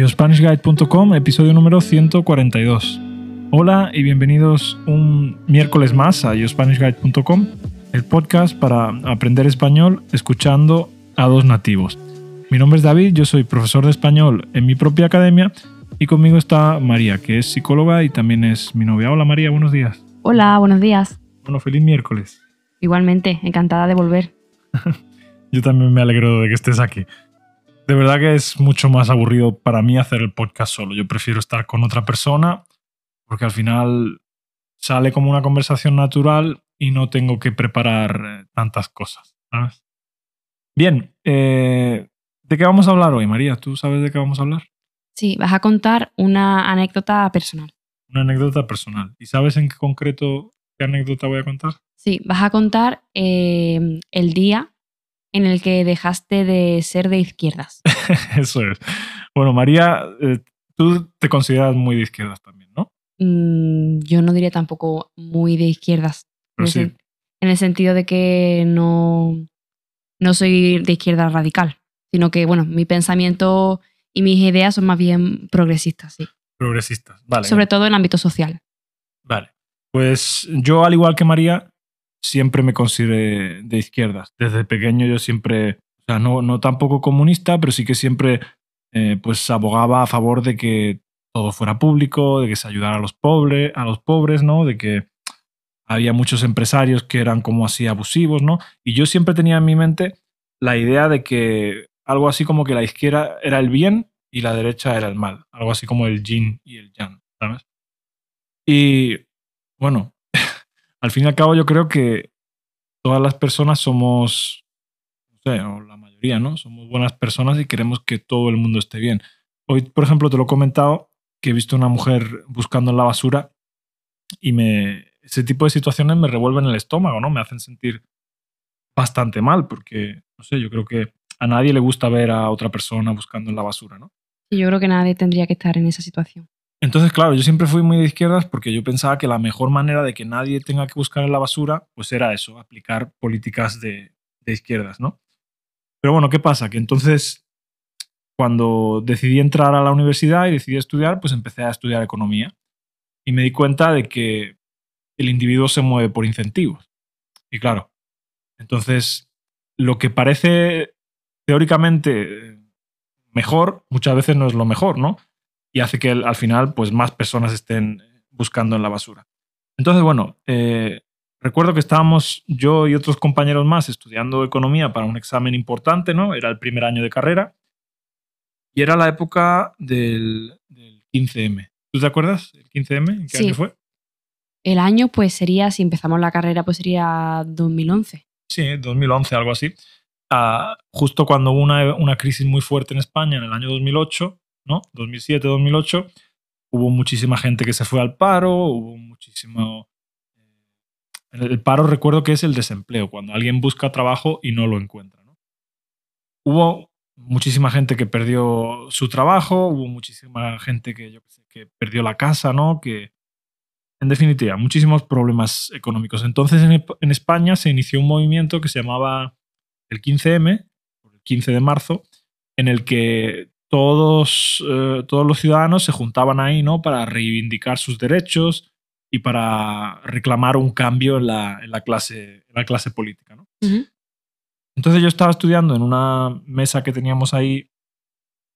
YoSpanishGuide.com, episodio número 142. Hola y bienvenidos un miércoles más a YoSpanishGuide.com, el podcast para aprender español escuchando a dos nativos. Mi nombre es David, yo soy profesor de español en mi propia academia y conmigo está María, que es psicóloga y también es mi novia. Hola María, buenos días. Hola, buenos días. Bueno, feliz miércoles. Igualmente, encantada de volver. Yo también me alegro de que estés aquí. De verdad que es mucho más aburrido para mí hacer el podcast solo. Yo prefiero estar con otra persona porque al final sale como una conversación natural y no tengo que preparar eh, tantas cosas. ¿sabes? Bien, eh, ¿de qué vamos a hablar hoy, María? ¿Tú sabes de qué vamos a hablar? Sí, vas a contar una anécdota personal. Una anécdota personal. ¿Y sabes en qué concreto qué anécdota voy a contar? Sí, vas a contar eh, el día en el que dejaste de ser de izquierdas. Eso es. Bueno, María, eh, tú te consideras muy de izquierdas también, ¿no? Mm, yo no diría tampoco muy de izquierdas. Pero en, el, sí. sen- en el sentido de que no, no soy de izquierda radical, sino que, bueno, mi pensamiento y mis ideas son más bien progresistas, sí. Progresistas. Vale. Sobre todo en ámbito social. Vale. Pues yo, al igual que María, siempre me consideré de izquierdas. Desde pequeño yo siempre, o sea, no, no tampoco comunista, pero sí que siempre eh, pues abogaba a favor de que todo fuera público, de que se ayudara a los pobres, a los pobres, ¿no? De que había muchos empresarios que eran como así abusivos, ¿no? Y yo siempre tenía en mi mente la idea de que algo así como que la izquierda era el bien y la derecha era el mal. Algo así como el yin y el yang, ¿sabes? Y bueno, al fin y al cabo yo creo que todas las personas somos, no sé, o la mayoría, ¿no? Somos buenas personas y queremos que todo el mundo esté bien. Hoy, por ejemplo, te lo he comentado que he visto una mujer buscando en la basura y ese tipo de situaciones me revuelven el estómago, ¿no? Me hacen sentir bastante mal porque, no sé, yo creo que a nadie le gusta ver a otra persona buscando en la basura, ¿no? Yo creo que nadie tendría que estar en esa situación. Entonces, claro, yo siempre fui muy de izquierdas porque yo pensaba que la mejor manera de que nadie tenga que buscar en la basura, pues era eso, aplicar políticas de, de izquierdas, ¿no? Pero bueno, ¿qué pasa? Que entonces, cuando decidí entrar a la universidad y decidí estudiar, pues empecé a estudiar economía y me di cuenta de que el individuo se mueve por incentivos. Y claro, entonces, lo que parece teóricamente mejor, muchas veces no es lo mejor, ¿no? Y hace que al final pues más personas estén buscando en la basura. Entonces, bueno, eh, recuerdo que estábamos yo y otros compañeros más estudiando economía para un examen importante, ¿no? Era el primer año de carrera y era la época del, del 15M. ¿Tú te acuerdas? ¿El 15M? ¿En qué Sí. año fue? El año, pues sería, si empezamos la carrera, pues sería 2011. Sí, 2011, algo así. Ah, justo cuando hubo una, una crisis muy fuerte en España en el año 2008, ¿no? 2007, 2008, hubo muchísima gente que se fue al paro, hubo muchísimo... eh, El paro recuerdo que es el desempleo, cuando alguien busca trabajo y no lo encuentra. Hubo muchísima gente que perdió su trabajo, hubo muchísima gente que, perdió la casa, ¿no? Que, en definitiva, muchísimos problemas económicos. Entonces, en, en España se inició un movimiento que se llamaba el 15M, el 15 de marzo, en el que todos, eh, todos los ciudadanos se juntaban ahí ¿no? para reivindicar sus derechos y para reclamar un cambio en la, en la clase, en la clase política. ¿no? Entonces yo estaba estudiando en una mesa que teníamos ahí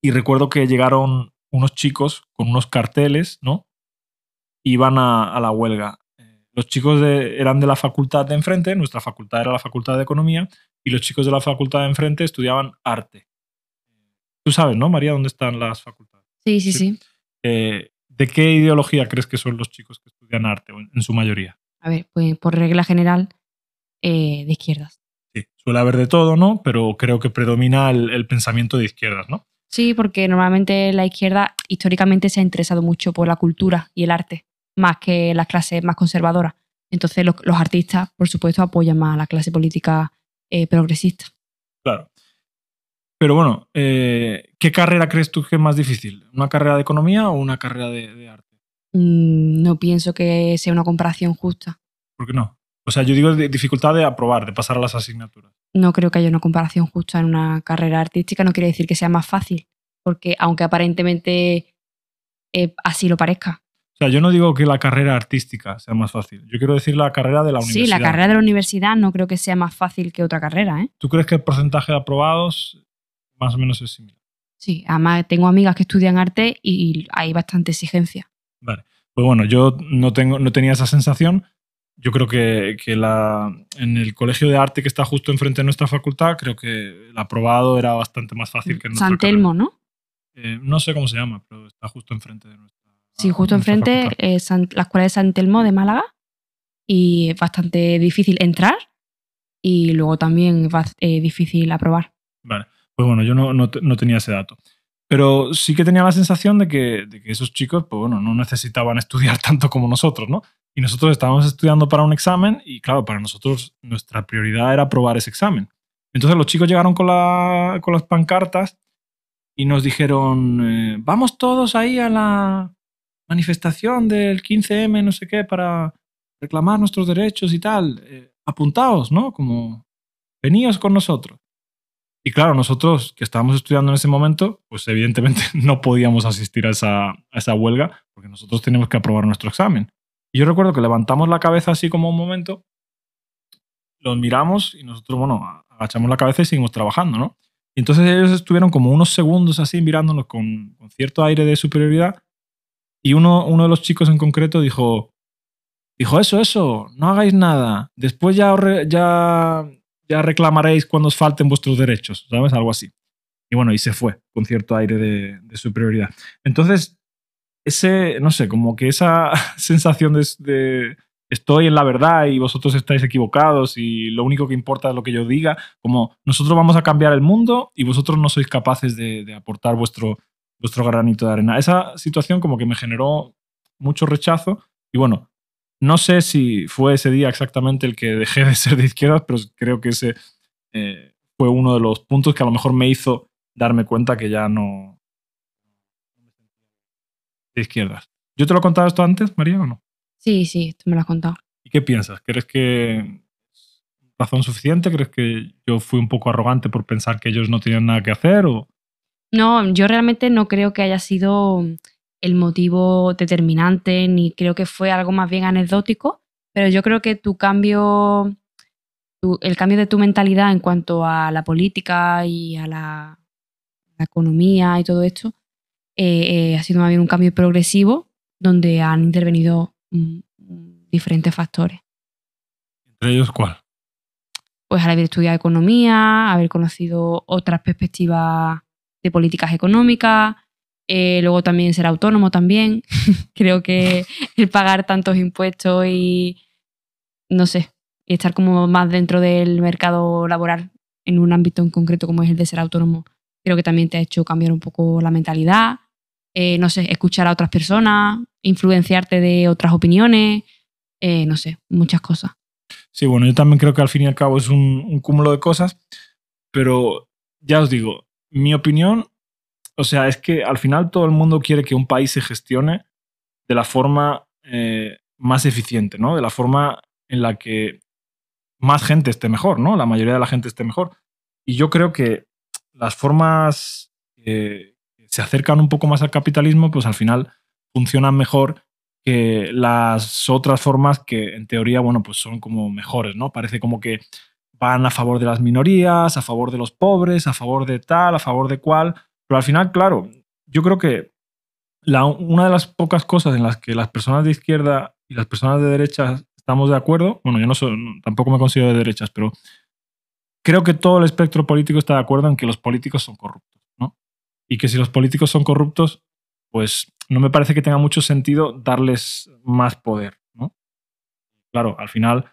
y recuerdo que llegaron unos chicos con unos carteles, ¿no? Iban a, a la huelga. Eh, Los chicos de- eran de la facultad de enfrente, nuestra facultad era la facultad de economía, y los chicos de la facultad de enfrente estudiaban arte. Tú sabes, ¿no, María, dónde están las facultades? Sí, sí, Sí. sí. Eh, ¿De qué ideología crees que son los chicos que estudian arte, en- en su mayoría? A ver, pues por regla general, eh, de izquierdas. Sí, suele haber de todo, ¿no? Pero creo que predomina el, el pensamiento de izquierdas, ¿no? Sí, porque normalmente la izquierda históricamente se ha interesado mucho por la cultura y el arte, más que las clases más conservadoras. Entonces los, los artistas, por supuesto, apoyan más a la clase política eh, progresista. Claro. Pero bueno, eh, ¿qué carrera crees tú que es más difícil? ¿Una carrera de economía o una carrera de, de arte? Mm, no pienso que sea una comparación justa. ¿Por qué no? O sea, yo digo de dificultad de aprobar, de pasar a las asignaturas. No creo que haya una comparación justa en una carrera artística. No quiere decir que sea más fácil, porque aunque aparentemente eh, así lo parezca. O sea, yo no digo que la carrera artística sea más fácil. Yo quiero decir la carrera de la universidad. Sí, la carrera de la universidad no creo que sea más fácil que otra carrera, ¿eh? ¿Tú crees que el porcentaje de aprobados más o menos es similar? Sí, además tengo amigas que estudian arte y hay bastante exigencia. Vale. Pues bueno, yo no, tengo, no tenía esa sensación. Yo creo que, que la, en el colegio de arte que está justo enfrente de nuestra facultad, creo que el aprobado era bastante más fácil que en nuestra San Telmo. ¿no? Eh, no sé cómo se llama, pero está justo enfrente de nuestra Sí, justo nuestra enfrente, eh, San- la escuela de San Telmo de Málaga y es bastante difícil entrar y luego también es eh, difícil aprobar. Vale. Pues bueno, yo no, no, no tenía ese dato. Pero sí que tenía la sensación de que, de que esos chicos, pues bueno, no necesitaban estudiar tanto como nosotros, ¿no? Y nosotros estábamos estudiando para un examen y claro, para nosotros nuestra prioridad era aprobar ese examen. Entonces los chicos llegaron con, la, con las pancartas y nos dijeron, eh, vamos todos ahí a la manifestación del 15M, no sé qué, para reclamar nuestros derechos y tal. Eh, apuntaos, ¿no? Como, veníos con nosotros. Y claro, nosotros que estábamos estudiando en ese momento, pues evidentemente no podíamos asistir a esa, a esa huelga porque nosotros teníamos que aprobar nuestro examen. Y yo recuerdo que levantamos la cabeza así como un momento, los miramos y nosotros, bueno, agachamos la cabeza y seguimos trabajando, ¿no? Y entonces ellos estuvieron como unos segundos así mirándonos con, con cierto aire de superioridad y uno, uno de los chicos en concreto dijo, dijo, eso, eso, no hagáis nada, después ya, ya, ya reclamaréis cuando os falten vuestros derechos, ¿sabes? Algo así. Y bueno, y se fue con cierto aire de, superioridad. Entonces, ese, no sé, como que esa sensación de, de estoy en la verdad y vosotros estáis equivocados y lo único que importa es lo que yo diga, como nosotros vamos a cambiar el mundo y vosotros no sois capaces de, de aportar vuestro, vuestro granito de arena. Esa situación como que me generó mucho rechazo y bueno, no sé si fue ese día exactamente el que dejé de ser de izquierdas, pero creo que ese eh, fue uno de los puntos que a lo mejor me hizo darme cuenta que ya no de izquierdas. ¿Yo te lo he contado esto antes, María, o no? Sí, sí, esto me lo has contado. ¿Y qué piensas? ¿Crees que razón suficiente? ¿Crees que yo fui un poco arrogante por pensar que ellos no tenían nada que hacer? O... No, yo realmente no creo que haya sido el motivo determinante, ni creo que fue algo más bien anecdótico, pero yo creo que tu cambio, tu- el cambio de tu mentalidad en cuanto a la política y a la, la economía y todo esto, eh, eh, ha sido más bien un cambio progresivo donde han intervenido mm, mm, diferentes factores. ¿Entre ellos cuál? pues al haber estudiado economía, haber conocido otras perspectivas de políticas económicas, eh, luego también ser autónomo también. Creo que el pagar tantos impuestos y, no sé, y estar como más dentro del mercado laboral en un ámbito en concreto como es el de ser autónomo, creo que también te ha hecho cambiar un poco la mentalidad, eh, no sé, escuchar a otras personas, influenciarte de otras opiniones, eh, no sé, muchas cosas. Sí, bueno, yo también creo que al fin y al cabo es un, un cúmulo de cosas, pero ya os digo, mi opinión, o sea, es que al final todo el mundo quiere que un país se gestione de la forma eh, más eficiente, ¿no? De la forma en la que más gente esté mejor, ¿no? La mayoría de la gente esté mejor. Y yo creo que las formas que se acercan un poco más al capitalismo, pues al final funcionan mejor que las otras formas que en teoría, bueno, pues son como mejores, ¿no? Parece como que van a favor de las minorías, a favor de los pobres, a favor de tal, a favor de cual. Pero al final, claro, yo creo que la, una de las pocas cosas en las que las personas de izquierda y las personas de derecha estamos de acuerdo, bueno, yo no soy, tampoco me considero de derechas, pero creo que todo el espectro político está de acuerdo en que los políticos son corruptos, ¿no? Y que si los políticos son corruptos, pues no me parece que tenga mucho sentido darles más poder, ¿no? Claro, al final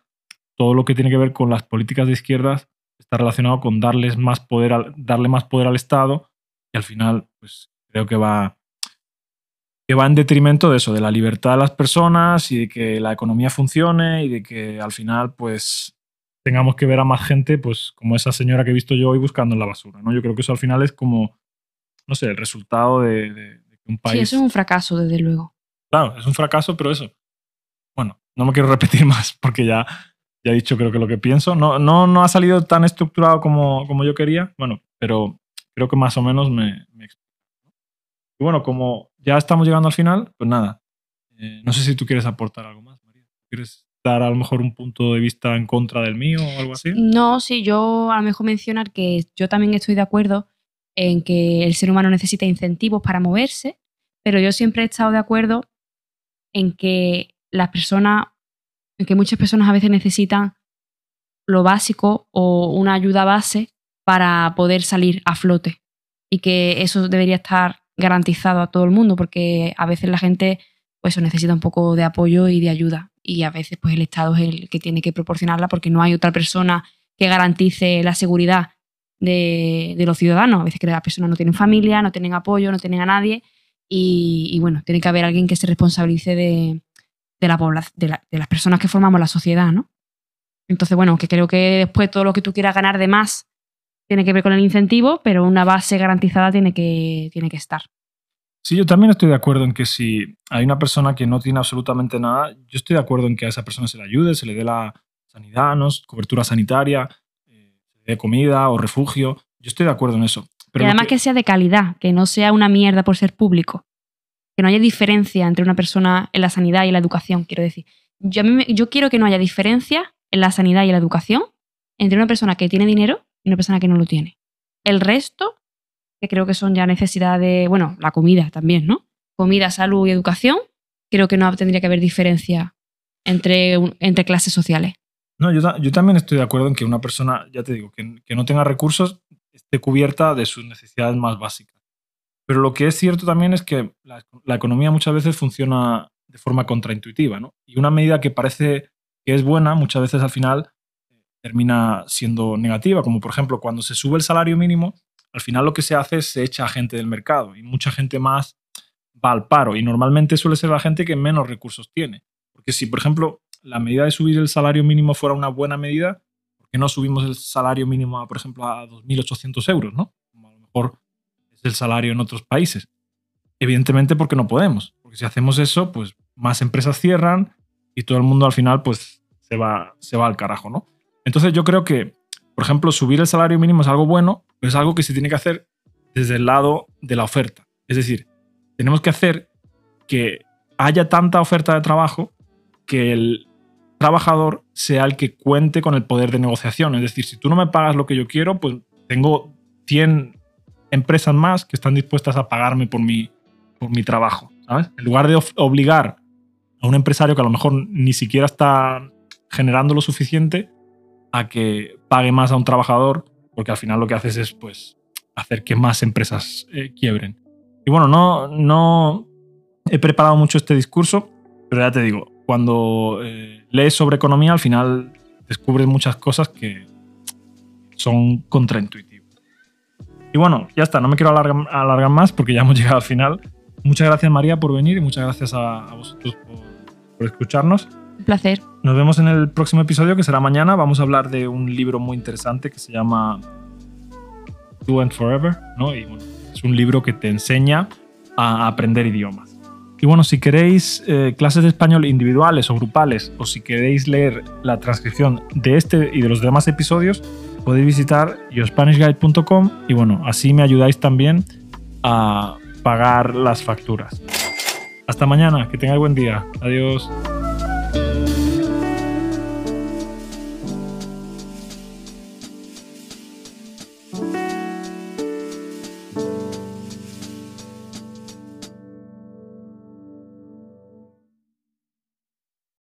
todo lo que tiene que ver con las políticas de izquierdas está relacionado con darles más poder darle más poder al Estado y al final pues creo que va que va en detrimento de eso, de la libertad de las personas y de que la economía funcione y de que al final pues tengamos que ver a más gente pues como esa señora que he visto yo hoy buscando en la basura, ¿no? Yo creo que eso al final es como no sé, el resultado de, de- de que un país Sí, eso es un fracaso, desde luego. Claro, es un fracaso, pero eso. Bueno, no me quiero repetir más porque ya, ya he dicho creo que lo que pienso. No, no, no ha salido tan estructurado como, como yo quería, bueno, pero creo que más o menos me, me bueno, como ya estamos llegando al final, pues nada. Eh, no sé si tú quieres aportar algo más, María. ¿Quieres dar a lo mejor un punto de vista en contra del mío o algo así? No, sí, yo a lo mejor mencionar que yo también estoy de acuerdo en que el ser humano necesita incentivos para moverse, pero yo siempre he estado de acuerdo en que las personas, en que muchas personas a veces necesitan lo básico o una ayuda base para poder salir a flote y que eso debería estar garantizado a todo el mundo porque a veces la gente pues necesita un poco de apoyo y de ayuda y a veces pues el Estado es el que tiene que proporcionarla porque no hay otra persona que garantice la seguridad de, los ciudadanos. A veces que las personas no tienen familia, no tienen apoyo, no tienen a nadie y, bueno, tiene que haber alguien que se responsabilice de, la de, de las personas que formamos la sociedad, ¿no? Entonces, bueno, que creo que después todo lo que tú quieras ganar de más tiene que ver con el incentivo, pero una base garantizada tiene que, tiene que estar. Sí, yo también estoy de acuerdo en que si hay una persona que no tiene absolutamente nada, yo estoy de acuerdo en que a esa persona se le ayude, se le dé la sanidad, cobertura sanitaria, eh, le dé comida o refugio. Yo estoy de acuerdo en eso. Pero y además que... sea de calidad, que no sea una mierda por ser público. Que no haya diferencia entre una persona en la sanidad y la educación, quiero decir. Yo, yo quiero que no haya diferencia en la sanidad y la educación entre una persona que tiene dinero y una persona que no lo tiene. El resto, que creo que son ya necesidades, bueno, la comida también, ¿no? Comida, salud y educación, creo que no tendría que haber diferencia entre, entre clases sociales. No, yo, yo, también estoy de acuerdo en que una persona, ya te digo, que, que no tenga recursos esté cubierta de sus necesidades más básicas. Pero lo que es cierto también es que la, la, economía muchas veces funciona de forma contraintuitiva, ¿no? Y una medida que parece que es buena, muchas veces al final termina siendo negativa, como por ejemplo cuando se sube el salario mínimo, al final lo que se hace es se echa a gente del mercado y mucha gente más va al paro y normalmente suele ser la gente que menos recursos tiene. Porque si, por ejemplo, la medida de subir el salario mínimo fuera una buena medida, ¿por qué no subimos el salario mínimo, a, por ejemplo, a 2.800 euros? ¿no? Como a lo mejor es el salario en otros países. Evidentemente porque no podemos. Porque si hacemos eso, pues más empresas cierran, y todo el mundo al final pues se va, se va al carajo, ¿no? Entonces yo creo que, por ejemplo, subir el salario mínimo es algo bueno, pero es algo que se tiene que hacer desde el lado de la oferta. Es decir, tenemos que hacer que haya tanta oferta de trabajo que el trabajador sea el que cuente con el poder de negociación. Es decir, si tú no me pagas lo que yo quiero, pues tengo 100 empresas más que están dispuestas a pagarme por mi, por mi trabajo. ¿sabes? En lugar de obligar a un empresario que a lo mejor ni siquiera está generando lo suficiente a que pague más a un trabajador, porque al final lo que haces es pues, hacer que más empresas eh, quiebren. Y bueno, no, no he preparado mucho este discurso, pero ya te digo, cuando eh, lees sobre economía, al final descubres muchas cosas que son contraintuitivas. Y bueno, ya está, no me quiero alargar, alargar más porque ya hemos llegado al final. Muchas gracias María por venir y muchas gracias a, a vosotros por por escucharnos. Placer. Nos vemos en el próximo episodio que será mañana. Vamos a hablar de un libro muy interesante que se llama Do and Forever, ¿no? Y es un libro que te enseña a aprender idiomas. Y bueno, si queréis eh, clases de español individuales o grupales, o si queréis leer la transcripción de este y de los demás episodios, podéis visitar yourspanishguide.com y bueno, así me ayudáis también a pagar las facturas. Hasta mañana, que tengáis buen día. Adiós.